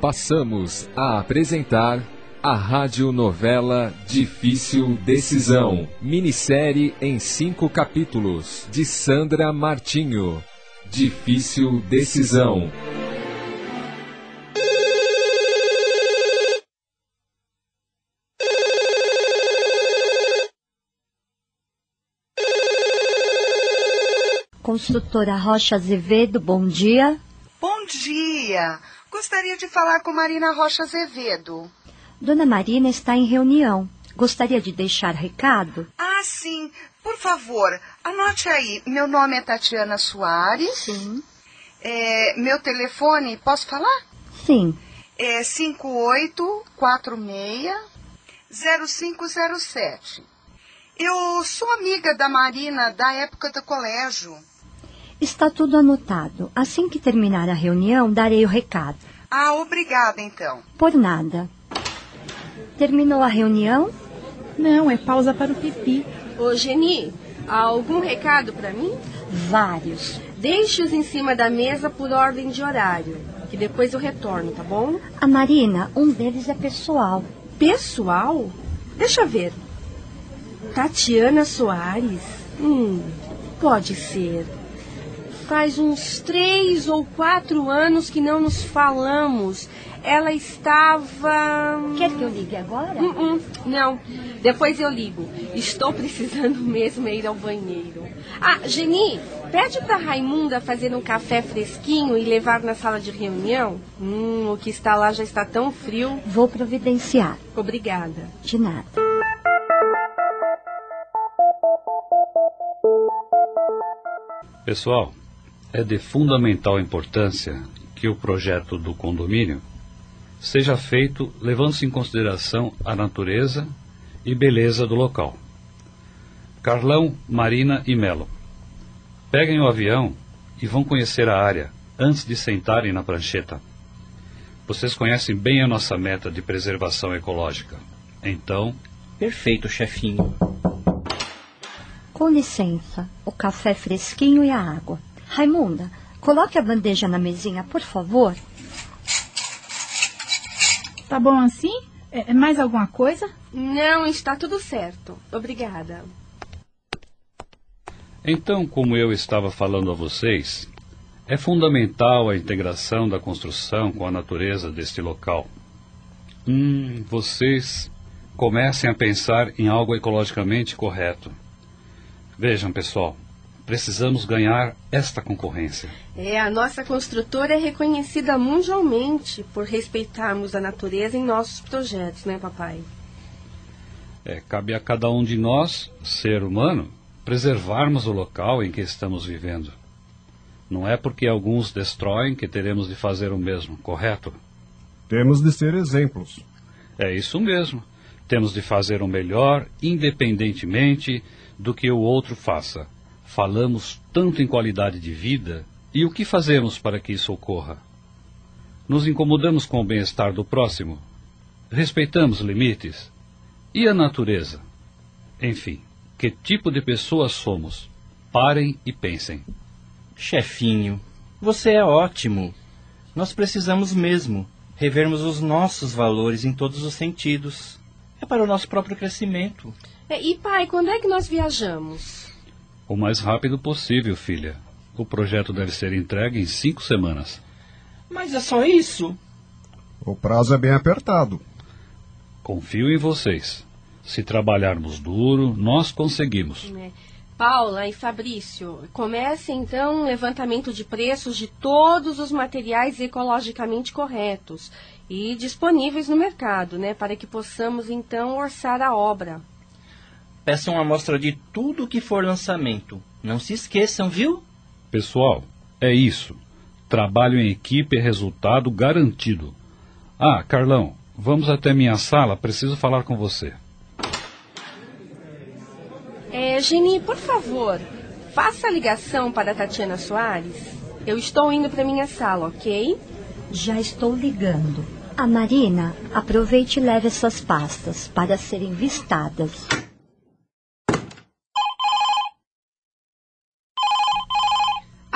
Passamos a apresentar a radionovela Difícil Decisão, minissérie em cinco capítulos, de Sandra Martinho. Difícil Decisão. Construtora Rocha Azevedo, bom dia. Bom dia. Gostaria de falar com Marina Rocha Azevedo. Dona Marina está em reunião. Gostaria de deixar recado? Ah, sim. Por favor, anote aí. Meu nome é Tatiana Soares. Sim. É, meu telefone, posso falar? Sim. É 5846-0507. Eu sou amiga da Marina da época do colégio. Está tudo anotado. Assim que terminar a reunião, darei o recado. Ah, obrigada então. Por nada. Terminou a reunião? Não, é pausa para o pipi. Ô, Geni, há algum recado para mim? Vários. Deixe-os em cima da mesa por ordem de horário, que depois eu retorno, tá bom? A Marina, um deles é pessoal. Pessoal? Deixa eu ver. Tatiana Soares? Hum, pode ser. Faz uns três ou quatro anos que não nos falamos. Ela estava. Quer que eu ligue agora? Hum, hum, não, depois eu ligo. Estou precisando mesmo ir ao banheiro. Ah, Geni, pede para Raimunda fazer um café fresquinho e levar na sala de reunião. Hum, o que está lá já está tão frio. Vou providenciar. Obrigada. De nada. Pessoal, é de fundamental importância que o projeto do condomínio seja feito levando-se em consideração a natureza e beleza do local. Carlão, Marina e Melo. Peguem o avião e vão conhecer a área antes de sentarem na prancheta. Vocês conhecem bem a nossa meta de preservação ecológica. Então. Perfeito, chefinho. Com licença, o café fresquinho e a água. Raimunda, coloque a bandeja na mesinha, por favor. Tá bom assim? É, mais alguma coisa? Não, está tudo certo. Obrigada. Então, como eu estava falando a vocês, é fundamental a integração da construção com a natureza deste local. Hum, vocês comecem a pensar em algo ecologicamente correto. Vejam, pessoal, precisamos ganhar esta concorrência. É, a nossa construtora é reconhecida mundialmente por respeitarmos a natureza em nossos projetos, né, papai? É, cabe a cada um de nós, ser humano, preservarmos o local em que estamos vivendo. Não é porque alguns destroem que teremos de fazer o mesmo, correto? Temos de ser exemplos. É isso mesmo. Temos de fazer o melhor, independentemente do que o outro faça. Falamos tanto em qualidade de vida e o que fazemos para que isso ocorra? Nos incomodamos com o bem-estar do próximo? Respeitamos limites? E a natureza? Enfim, que tipo de pessoas somos? Parem e pensem. Chefinho, você é ótimo. Nós precisamos mesmo revermos os nossos valores em todos os sentidos. É para o nosso próprio crescimento. É, e pai, quando é que nós viajamos? O mais rápido possível, filha. O projeto deve ser entregue em cinco semanas. Mas é só isso? O prazo é bem apertado. Confio em vocês. Se trabalharmos duro, nós conseguimos. É. Paula e Fabrício, comece então um levantamento de preços de todos os materiais ecologicamente corretos e disponíveis no mercado, né, para que possamos então orçar a obra. Peçam uma amostra de tudo que for lançamento. Não se esqueçam, viu? Pessoal, é isso. Trabalho em equipe é resultado garantido. Ah, Carlão, vamos até minha sala, preciso falar com você. É, Geni, por favor, faça a ligação para a Tatiana Soares. Eu estou indo para minha sala, ok? Já estou ligando. A Marina, aproveite e leve essas pastas para serem vistadas.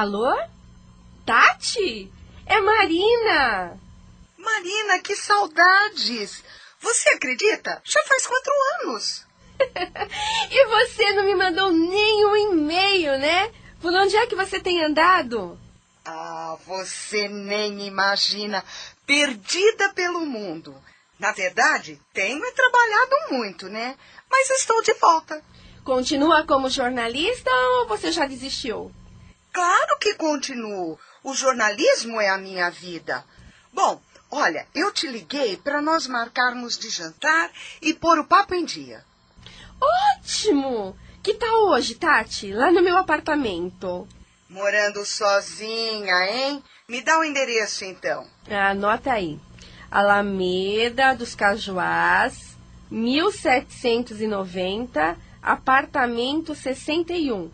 Alô? Tati? É Marina! Marina, que saudades! Você acredita? Já faz quatro anos. e você não me mandou nenhum e-mail, né? Por onde é que você tem andado? Ah, você nem imagina. Perdida pelo mundo. Na verdade, tenho trabalhado muito, né? Mas estou de volta. Continua como jornalista ou você já desistiu? Claro que continuo. O jornalismo é a minha vida. Bom, olha, eu te liguei para nós marcarmos de jantar e pôr o papo em dia. Ótimo! Que tal hoje, Tati? Lá no meu apartamento. Morando sozinha, hein? Me dá o endereço, então. Anota aí. Alameda dos Cajuás, 1790, apartamento 61.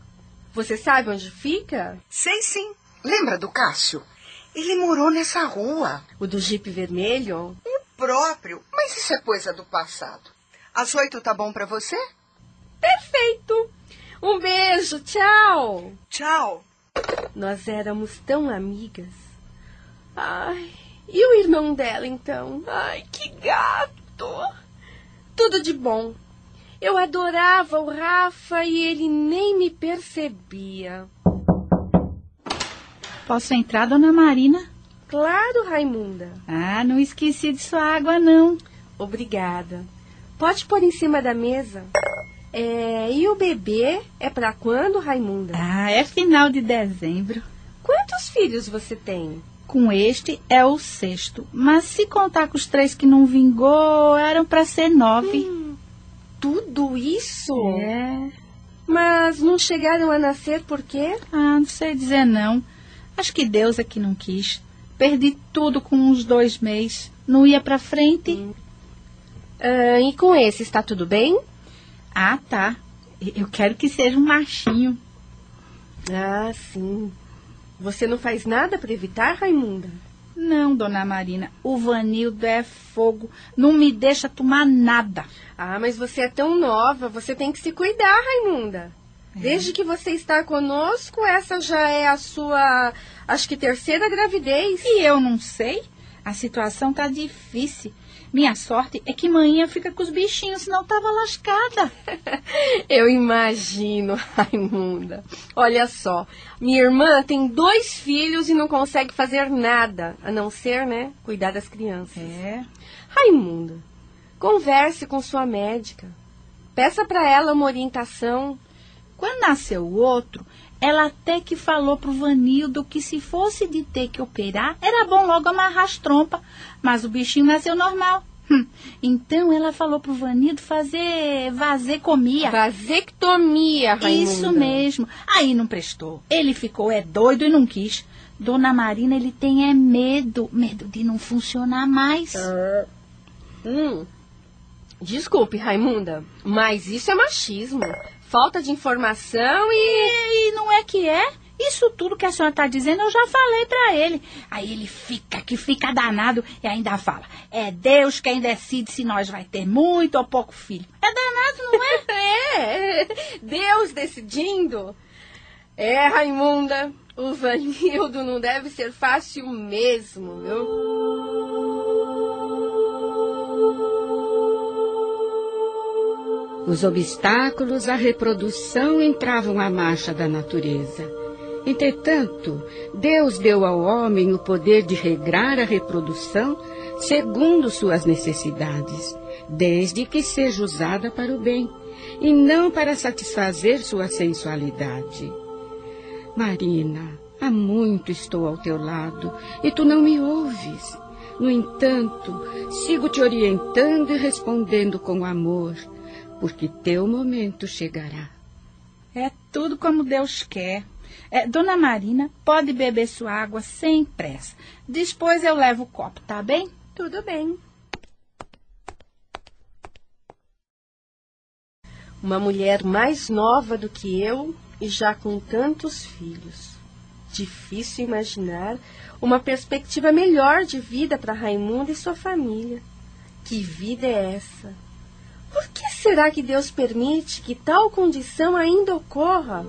Você sabe onde fica? Sei sim. Lembra do Cássio? Ele morou nessa rua. O do Jeep vermelho? O próprio. Mas isso é coisa do passado. Às oito tá bom para você? Perfeito. Um beijo. Tchau. Tchau. Nós éramos tão amigas. Ai, e o irmão dela, então? Ai, que gato! Tudo de bom. Eu adorava o Rafa e ele nem me percebia. Posso entrar, dona Marina? Claro, Raimunda. Ah, não esqueci de sua água, não. Obrigada. Pode pôr em cima da mesa. É, e o bebê é para quando, Raimunda? Ah, é final de dezembro. Quantos filhos você tem? Com este é o sexto. Mas se contar com os três que não vingou, eram para ser nove. Hum, tudo isso? É. Mas não chegaram a nascer por quê? Ah, não sei dizer não. Acho que Deus é que não quis. Perdi tudo com uns dois meses. Não ia para frente. Hum. Ah, e com esse está tudo bem? Ah, tá. Eu quero que seja um machinho. Ah, sim. Você não faz nada para evitar, Raimunda? Não, dona Marina. O Vanildo é fogo. Não me deixa tomar nada. Ah, mas você é tão nova. Você tem que se cuidar, Raimunda. É. Desde que você está conosco, essa já é a sua, acho que terceira gravidez. E eu não sei. A situação tá difícil. Minha sorte é que manhã fica com os bichinhos, senão tava lascada. Eu imagino, Raimunda. Olha só, minha irmã tem dois filhos e não consegue fazer nada, a não ser, né, cuidar das crianças. É. Raimunda, converse com sua médica. Peça para ela uma orientação. Quando nasceu o outro, ela até que falou pro Vanildo que se fosse de ter que operar, era bom logo amarrar as trompas. Mas o bichinho nasceu normal. Hum. Então ela falou pro Vanildo fazer vasectomia. Vasectomia, Raimunda. Isso mesmo. Aí não prestou. Ele ficou é doido e não quis. Dona Marina, ele tem é medo. Medo de não funcionar mais. Uh, hum. Desculpe, Raimunda, mas isso é machismo falta de informação e... e. não é que é? Isso tudo que a senhora está dizendo eu já falei para ele. Aí ele fica que fica danado e ainda fala: é Deus quem decide se nós vai ter muito ou pouco filho. É danado, não é? é, Deus decidindo. É, Raimunda, o Vanildo não deve ser fácil mesmo, viu? Os obstáculos à reprodução entravam à marcha da natureza. Entretanto, Deus deu ao homem o poder de regrar a reprodução segundo suas necessidades, desde que seja usada para o bem e não para satisfazer sua sensualidade. Marina, há muito estou ao teu lado e tu não me ouves. No entanto, sigo te orientando e respondendo com amor porque teu momento chegará. É tudo como Deus quer. É, Dona Marina, pode beber sua água sem pressa. Depois eu levo o copo, tá bem? Tudo bem. Uma mulher mais nova do que eu e já com tantos filhos. Difícil imaginar uma perspectiva melhor de vida para Raimundo e sua família. Que vida é essa? Por que será que Deus permite que tal condição ainda ocorra?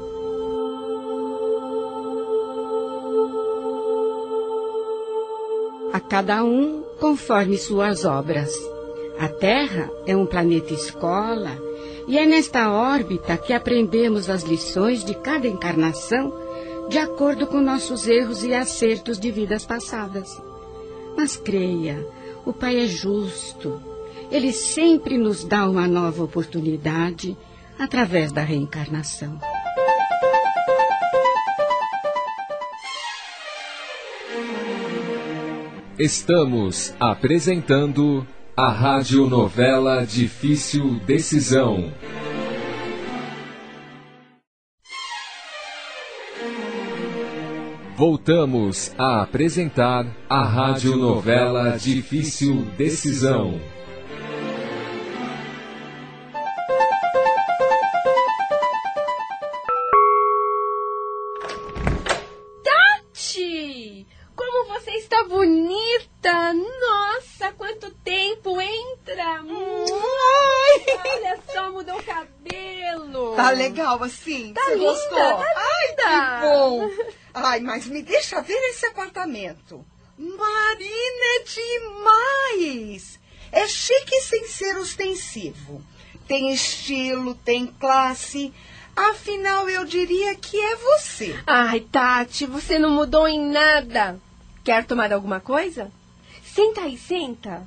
a cada um conforme suas obras. A Terra é um planeta escola e é nesta órbita que aprendemos as lições de cada encarnação de acordo com nossos erros e acertos de vidas passadas. Mas creia, o Pai é justo. Ele sempre nos dá uma nova oportunidade através da reencarnação. Estamos apresentando a radionovela Difícil Decisão. Voltamos a apresentar a radionovela Difícil Decisão. Está bonita! Nossa, quanto tempo! Entra! Olha só, mudou o cabelo! Tá legal assim? Tá Você linda, gostou? tá Ai, que bom! Ai, mas me deixa ver esse apartamento. Marina, é demais! É chique sem ser ostensivo. Tem estilo, tem classe. Afinal, eu diria que é você. Ai, Tati, você não mudou em nada. Quer tomar alguma coisa? Senta aí, senta.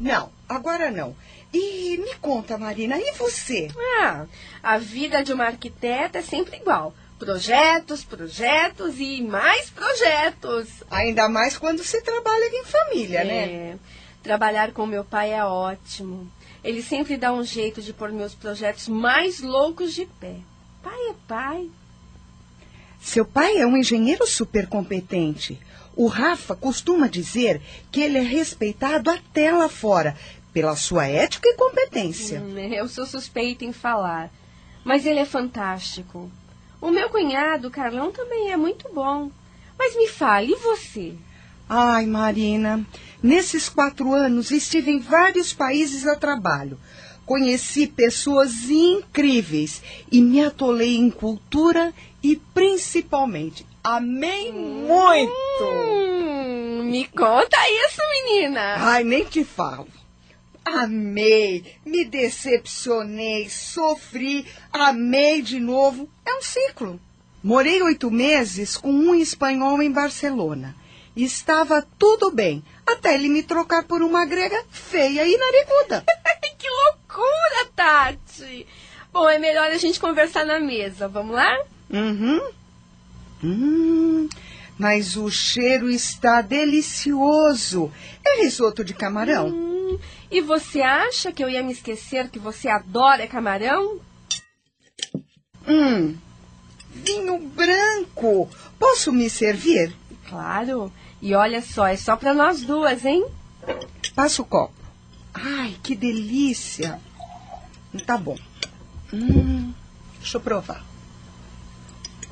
Não, agora não. E me conta, Marina, e você? Ah, a vida de uma arquiteta é sempre igual. Projetos, projetos e mais projetos. Ainda mais quando se trabalha em família, né? É, trabalhar com meu pai é ótimo. Ele sempre dá um jeito de pôr meus projetos mais loucos de pé. Pai é pai. Seu pai é um engenheiro super competente. O Rafa costuma dizer que ele é respeitado até lá fora pela sua ética e competência. Hum, eu sou suspeita em falar. Mas ele é fantástico. O meu cunhado, Carlão, também é muito bom. Mas me fale, e você? Ai, Marina, nesses quatro anos estive em vários países a trabalho. Conheci pessoas incríveis e me atolei em cultura e principalmente amei muito. Hum, me conta isso, menina. Ai, nem te falo. Amei, me decepcionei, sofri, amei de novo. É um ciclo. Morei oito meses com um espanhol em Barcelona. Estava tudo bem, até ele me trocar por uma grega feia e nariguda. que loucura, Tati! Bom, é melhor a gente conversar na mesa. Vamos lá? Uhum. Hum, mas o cheiro está delicioso. É risoto de camarão? Hum, e você acha que eu ia me esquecer que você adora camarão? Hum, vinho branco. Posso me servir? Claro. E olha só, é só para nós duas, hein? Passa o copo. Ai, que delícia. Tá bom. Hum, deixa eu provar.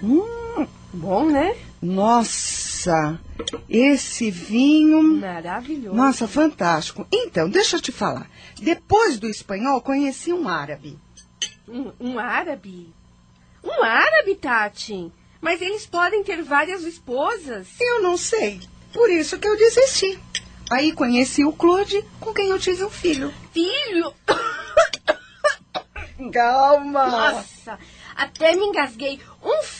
Hum, bom, né? Nossa, esse vinho. Maravilhoso. Nossa, fantástico. Então, deixa eu te falar. Depois do espanhol, conheci um árabe. Um, um árabe? Um árabe, Tati? Mas eles podem ter várias esposas. Eu não sei. Por isso que eu desisti. Aí conheci o Claude, com quem eu tive um filho. Filho? Calma. Nossa, até me engasguei. Um filho?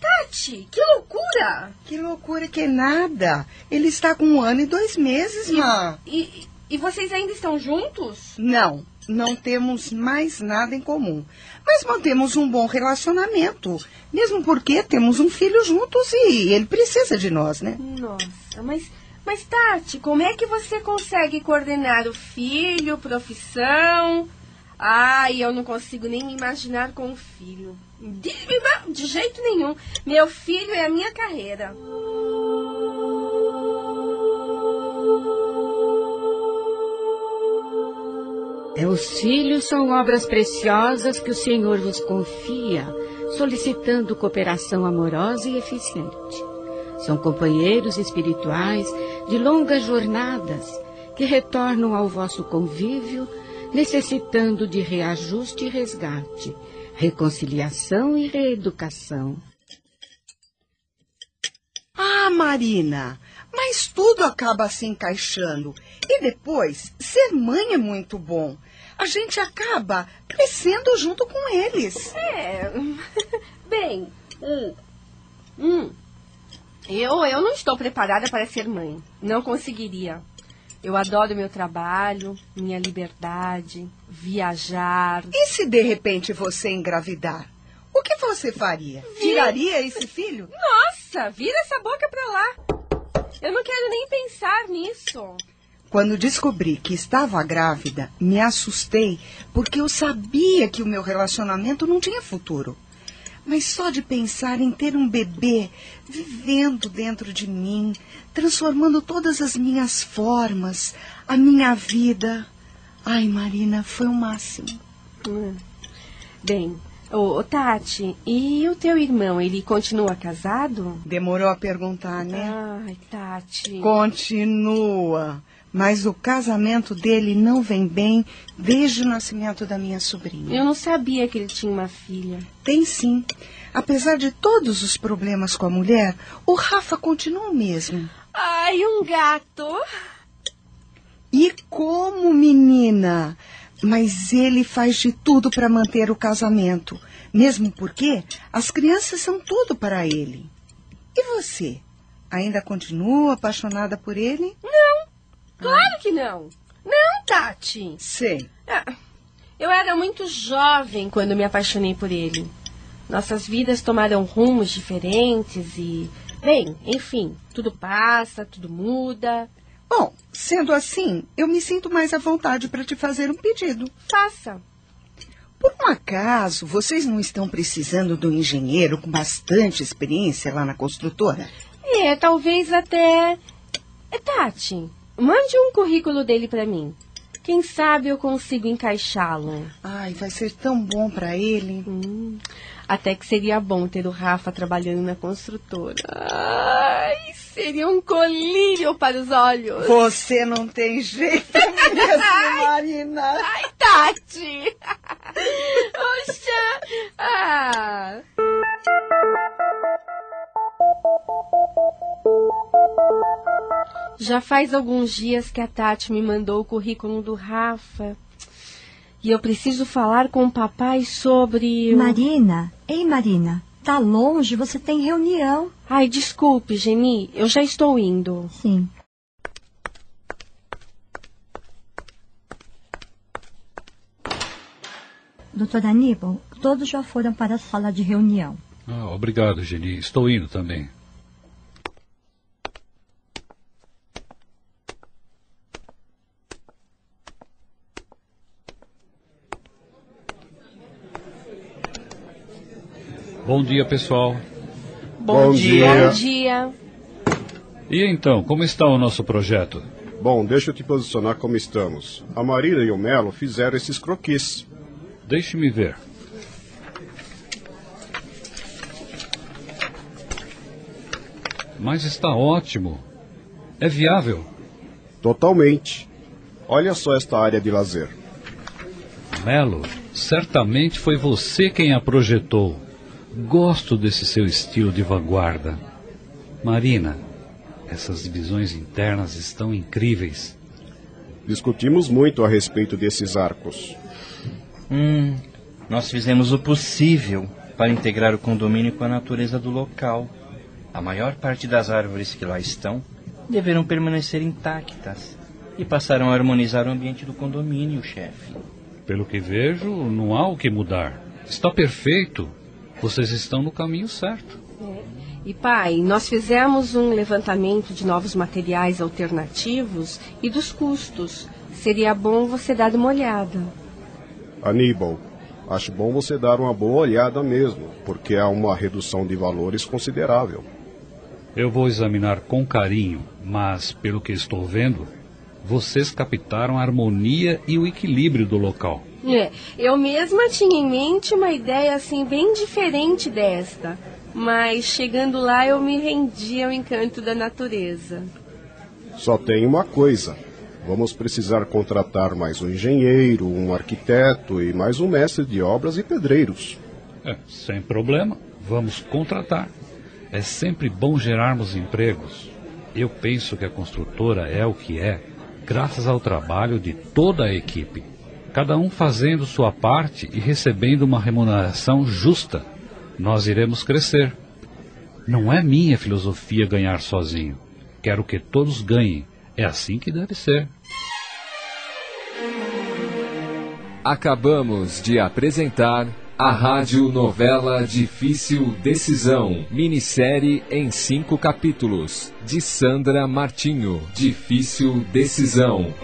Tati, que loucura! Que loucura que nada. Ele está com um ano e dois meses, e, Má. E, e vocês ainda estão juntos? Não, não temos mais nada em comum. Mas mantemos um bom relacionamento. Mesmo porque temos um filho juntos e ele precisa de nós, né? Nossa, mas, mas Tati, como é que você consegue coordenar o filho, profissão? Ai, eu não consigo nem me imaginar com um filho. De, jeito nenhum. Meu filho é a minha carreira. Os filhos são obras preciosas que o Senhor vos confia, solicitando cooperação amorosa e eficiente. São companheiros espirituais de longas jornadas que retornam ao vosso convívio, necessitando de reajuste e resgate, reconciliação e reeducação. Ah, Marina, mas tudo acaba se encaixando. E depois, ser mãe é muito bom. A gente acaba crescendo junto com eles. É. Bem, hum, hum, eu, eu não estou preparada para ser mãe. Não conseguiria. Eu adoro meu trabalho, minha liberdade, viajar. E se de repente você engravidar? O que você faria? Tiraria esse filho? Nossa, vira essa boca pra lá. Eu não quero nem pensar nisso. Quando descobri que estava grávida, me assustei porque eu sabia que o meu relacionamento não tinha futuro. Mas só de pensar em ter um bebê vivendo dentro de mim, transformando todas as minhas formas, a minha vida. Ai, Marina, foi o máximo. Hum. Bem, ô, Tati, e o teu irmão, ele continua casado? Demorou a perguntar, né? Ai, Tati. Continua. Mas o casamento dele não vem bem desde o nascimento da minha sobrinha. Eu não sabia que ele tinha uma filha. Tem sim. Apesar de todos os problemas com a mulher, o Rafa continua o mesmo. Ai, um gato. E como menina? Mas ele faz de tudo para manter o casamento, mesmo porque as crianças são tudo para ele. E você? Ainda continua apaixonada por ele? Não, claro que não. Não, Tati. Sei. Ah, eu era muito jovem quando me apaixonei por ele. Nossas vidas tomaram rumos diferentes e, bem, enfim, tudo passa, tudo muda. Bom, sendo assim, eu me sinto mais à vontade para te fazer um pedido. Faça. Por um acaso, vocês não estão precisando de um engenheiro com bastante experiência lá na construtora? É, talvez até. É, Tati, mande um currículo dele para mim. Quem sabe eu consigo encaixá-lo. Ai, vai ser tão bom para ele. Hum, até que seria bom ter o Rafa trabalhando na construtora. Ai, seria um colírio para os olhos. Você não tem jeito mesmo, Marina. Ai, Tati! Poxa! Ah! Já faz alguns dias que a Tati me mandou o currículo do Rafa. E eu preciso falar com o papai sobre. o- Marina, ei Marina, tá longe, você tem reunião. Ai, desculpe, Geni, eu já estou indo. Sim. Doutor Aníbal, todos já foram para a sala de reunião. Ah, obrigado, Geni. Estou indo também. Bom dia, pessoal. Bom dia. Bom dia. E então, como está o nosso projeto? Bom, deixa eu te posicionar como estamos. A Marina e o Melo fizeram esses croquis. Deixe-me ver. Mas está ótimo. É viável. Totalmente. Olha só esta área de lazer. Melo, certamente foi você quem a projetou. Gosto desse seu estilo de vanguarda. Marina, essas divisões internas estão incríveis. Discutimos muito a respeito desses arcos. Hum, nós fizemos o possível para integrar o condomínio com a natureza do local. A maior parte das árvores que lá estão deverão permanecer intactas e passaram a harmonizar o ambiente do condomínio, chefe. Pelo que vejo, não há o que mudar. Está perfeito. Vocês estão no caminho certo. E pai, nós fizemos um levantamento de novos materiais alternativos e dos custos. Seria bom você dar uma olhada. Aníbal, acho bom você dar uma boa olhada mesmo, porque há uma redução de valores considerável. Eu vou examinar com carinho, mas pelo que estou vendo, vocês captaram a harmonia e o equilíbrio do local. É, eu mesma tinha em mente uma ideia assim bem diferente desta, mas chegando lá eu me rendi ao encanto da natureza. Só tem uma coisa. Vamos precisar contratar mais um engenheiro, um arquiteto e mais um mestre de obras e pedreiros. É, sem problema, vamos contratar. É sempre bom gerarmos empregos. Eu penso que a construtora é o que é, graças ao trabalho de toda a equipe. Cada um fazendo sua parte e recebendo uma remuneração justa. Nós iremos crescer. Não é minha filosofia ganhar sozinho. Quero que todos ganhem. É assim que deve ser. Acabamos de apresentar a rádio novela Difícil Decisão, minissérie em cinco capítulos, de Sandra Martinho. Difícil Decisão.